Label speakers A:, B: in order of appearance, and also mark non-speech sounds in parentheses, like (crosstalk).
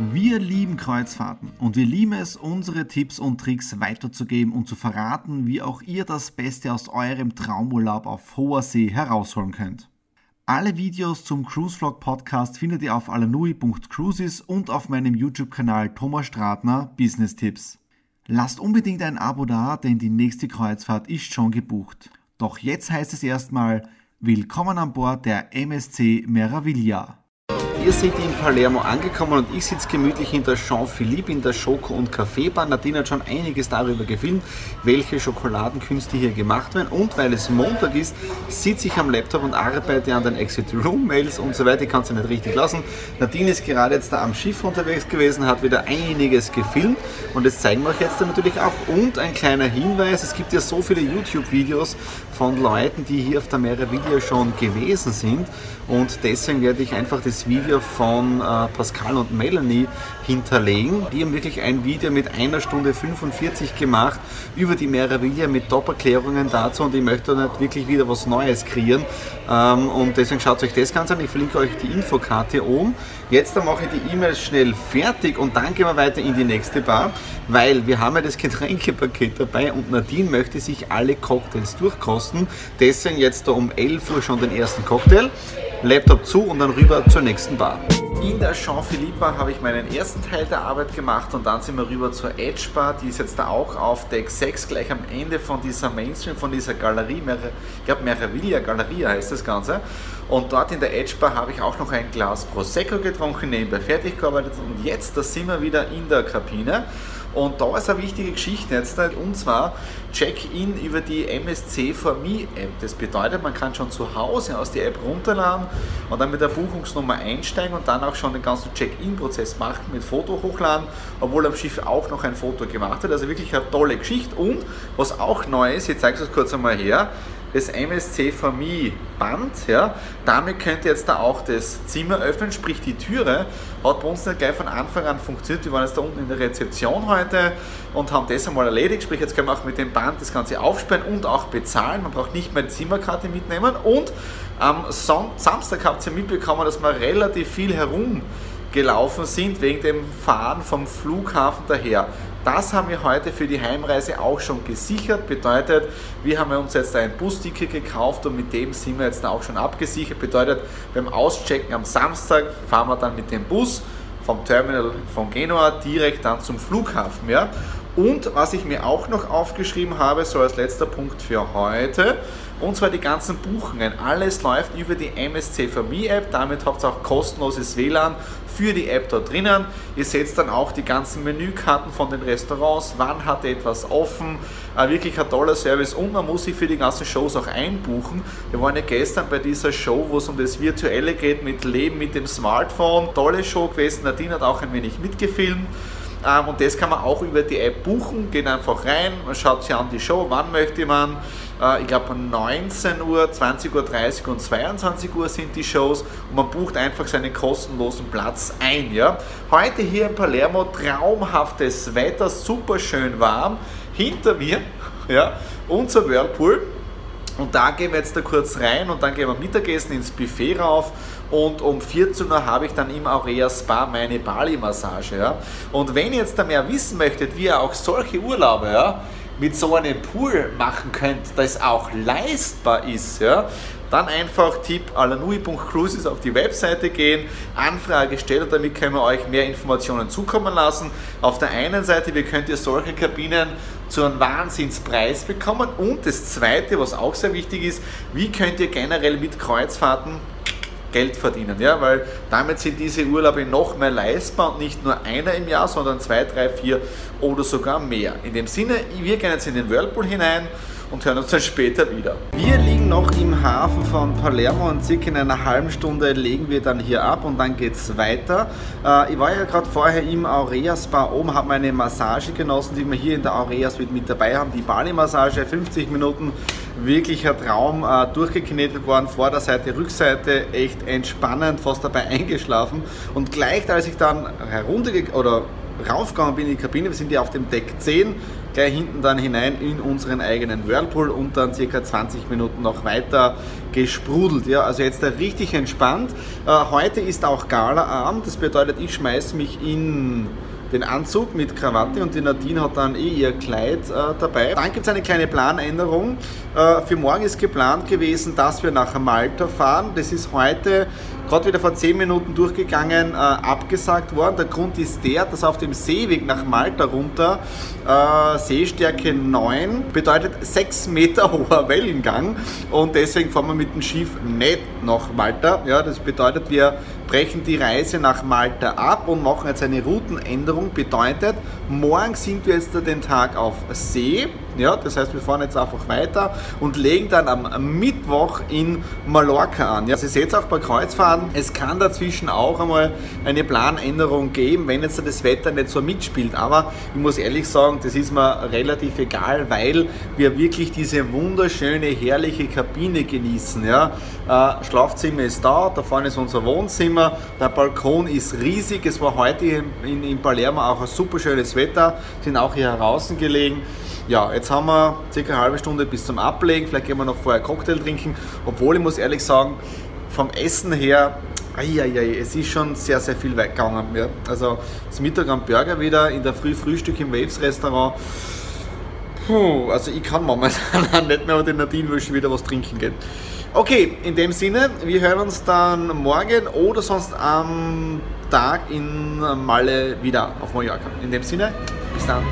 A: Wir lieben Kreuzfahrten und wir lieben es, unsere Tipps und Tricks weiterzugeben und zu verraten, wie auch ihr das Beste aus eurem Traumurlaub auf hoher See herausholen könnt. Alle Videos zum Cruise Vlog Podcast findet ihr auf alanui.cruises und auf meinem YouTube-Kanal Thomas Stratner Business Tipps. Lasst unbedingt ein Abo da, denn die nächste Kreuzfahrt ist schon gebucht. Doch jetzt heißt es erstmal Willkommen an Bord der MSC Meraviglia.
B: Ihr seid in Palermo angekommen und ich sitze gemütlich hinter Jean-Philippe in der Schoko- und Kaffeebar. Nadine hat schon einiges darüber gefilmt, welche Schokoladenkünste hier gemacht werden. Und weil es Montag ist, sitze ich am Laptop und arbeite an den Exit-Room-Mails und so weiter. Ich kann es nicht richtig lassen. Nadine ist gerade jetzt da am Schiff unterwegs gewesen, hat wieder einiges gefilmt und das zeigen wir euch jetzt natürlich auch. Und ein kleiner Hinweis, es gibt ja so viele YouTube-Videos von Leuten, die hier auf der Meraviglia schon gewesen sind und deswegen werde ich einfach das Video Von äh, Pascal und Melanie hinterlegen. Die haben wirklich ein Video mit einer Stunde 45 gemacht über die Meraviglia mit Top-Erklärungen dazu und ich möchte nicht wirklich wieder was Neues kreieren. Ähm, und deswegen schaut euch das Ganze an. Ich verlinke euch die Infokarte oben. Jetzt mache ich die E-Mails schnell fertig und dann gehen wir weiter in die nächste Bar, weil wir haben ja das (laughs) Getränkepaket dabei und Nadine möchte sich alle Cocktails durchkosten. Deswegen jetzt da um 11 Uhr schon den ersten Cocktail. Laptop zu und dann rüber zur nächsten Bar. In der Jean-Philippe Bar habe ich meinen ersten Teil der Arbeit gemacht und dann sind wir rüber zur Edge Bar, die ist jetzt da auch auf Deck 6, gleich am Ende von dieser Mainstream, von dieser Galerie, ich glaube Meraviglia Galeria heißt das Ganze. Und dort in der Edge Bar habe ich auch noch ein Glas Prosecco getrunken, nebenbei fertig gearbeitet und jetzt, da sind wir wieder in der Kabine. Und da ist eine wichtige Geschichte jetzt, und zwar Check-in über die MSC for Me App. Das bedeutet, man kann schon zu Hause aus der App runterladen und dann mit der Buchungsnummer einsteigen und dann auch schon den ganzen Check-in-Prozess machen mit Foto hochladen, obwohl am Schiff auch noch ein Foto gemacht hat. Also wirklich eine tolle Geschichte. Und was auch neu ist, ich zeige es kurz einmal her, das MSC Me Band. Ja. Damit könnt ihr jetzt da auch das Zimmer öffnen, sprich die Türe. Hat bei uns nicht gleich von Anfang an funktioniert. Wir waren jetzt da unten in der Rezeption heute und haben das einmal erledigt. Sprich, jetzt können wir auch mit dem Band das Ganze aufsperren und auch bezahlen. Man braucht nicht mehr die Zimmerkarte mitnehmen. Und am Samstag habt ihr mitbekommen, dass wir relativ viel herumgelaufen sind wegen dem Fahren vom Flughafen daher. Das haben wir heute für die Heimreise auch schon gesichert. Bedeutet, wir haben uns jetzt ein Busticket gekauft und mit dem sind wir jetzt auch schon abgesichert. Bedeutet, beim Auschecken am Samstag fahren wir dann mit dem Bus vom Terminal von Genua direkt dann zum Flughafen. Ja? Und was ich mir auch noch aufgeschrieben habe, so als letzter Punkt für heute, und zwar die ganzen Buchungen. Alles läuft über die MSC Me App. Damit habt ihr auch kostenloses WLAN für die App da drinnen. Ihr seht dann auch die ganzen Menükarten von den Restaurants, wann hat etwas offen. Äh, wirklich ein toller Service und man muss sich für die ganzen Shows auch einbuchen. Wir waren ja gestern bei dieser Show, wo es um das Virtuelle geht mit Leben mit dem Smartphone. Tolle Show gewesen. Nadine hat auch ein wenig mitgefilmt. Ähm, und das kann man auch über die App buchen. Geht einfach rein, man schaut sich an die Show, wann möchte man. Äh, ich glaube 19 Uhr, 20.30 Uhr und 22 Uhr sind die Shows und man bucht einfach seinen kostenlosen Platz ein. Ja? Heute hier in Palermo traumhaftes Wetter, super schön warm. Hinter mir (laughs) ja, unser Whirlpool. Und da gehen wir jetzt da kurz rein und dann gehen wir Mittagessen ins Buffet rauf und um 14 Uhr habe ich dann im Aurea Spa meine Bali-Massage. Ja? Und wenn ihr jetzt da mehr wissen möchtet, wie ihr auch solche Urlaube ja, mit so einem Pool machen könnt, das auch leistbar ist, ja, dann einfach Tipp alanui.cruises auf die Webseite gehen, Anfrage stellen damit können wir euch mehr Informationen zukommen lassen. Auf der einen Seite, wie könnt ihr solche Kabinen zu einem Wahnsinnspreis bekommen und das zweite, was auch sehr wichtig ist, wie könnt ihr generell mit Kreuzfahrten Geld verdienen, ja, weil damit sind diese Urlaube noch mehr leistbar und nicht nur einer im Jahr, sondern zwei, drei, vier oder sogar mehr. In dem Sinne, wir gehen jetzt in den Whirlpool hinein und hören uns dann später wieder. Wir liegen noch im Hafen von Palermo und circa in einer halben Stunde legen wir dann hier ab und dann geht es weiter. Äh, ich war ja gerade vorher im Aurea Spa oben, habe meine Massage genossen, die wir hier in der Aurea Suite mit dabei haben. Die Bali-Massage, 50 Minuten, wirklicher Traum, äh, durchgeknetet worden, Vorderseite, Rückseite, echt entspannend, fast dabei (laughs) eingeschlafen. Und gleich als ich dann heruntergegangen oder raufgegangen bin in die Kabine, wir sind ja auf dem Deck 10, gleich hinten dann hinein in unseren eigenen Whirlpool und dann circa 20 Minuten noch weiter gesprudelt. Ja, also jetzt richtig entspannt. Äh, heute ist auch Galaabend, das bedeutet, ich schmeiße mich in den Anzug mit Krawatte und die Nadine hat dann eh ihr Kleid äh, dabei. Dann gibt es eine kleine Planänderung. Äh, für morgen ist geplant gewesen, dass wir nach Malta fahren. Das ist heute gerade wieder vor 10 Minuten durchgegangen, äh, abgesagt worden. Der Grund ist der, dass auf dem Seeweg nach Malta runter äh, Seestärke 9 bedeutet 6 Meter (laughs) hoher Wellengang und deswegen fahren wir mit dem Schiff nicht nach Malta. Ja, das bedeutet, wir brechen die Reise nach Malta ab und machen jetzt eine Routenänderung. Bedeutet, morgen sind wir jetzt den Tag auf See. Ja, das heißt, wir fahren jetzt einfach weiter und legen dann am Mittwoch in Mallorca an. Ja, Sie sehen es auch bei Kreuzfahrten, es kann dazwischen auch einmal eine Planänderung geben, wenn jetzt das Wetter nicht so mitspielt. Aber ich muss ehrlich sagen, das ist mir relativ egal, weil wir wirklich diese wunderschöne, herrliche Kabine genießen. Ja. Äh, Schlafzimmer ist da, da vorne ist unser Wohnzimmer, der Balkon ist riesig. Es war heute in, in Palermo auch ein super schönes Wetter, sind auch hier draußen gelegen. Ja, jetzt haben wir circa eine halbe Stunde bis zum Ablegen. Vielleicht gehen wir noch vorher Cocktail trinken. Obwohl ich muss ehrlich sagen, vom Essen her, Eieiei, es ist schon sehr, sehr viel weggegangen. Ja. Also das Mittag am Burger wieder, in der Früh Frühstück im Waves Restaurant. Puh, also ich kann momentan (laughs) nicht mehr, aber den Nadine will schon wieder was trinken gehen. Okay, in dem Sinne, wir hören uns dann morgen oder sonst am Tag in Malle wieder auf Mallorca. In dem Sinne, bis dann.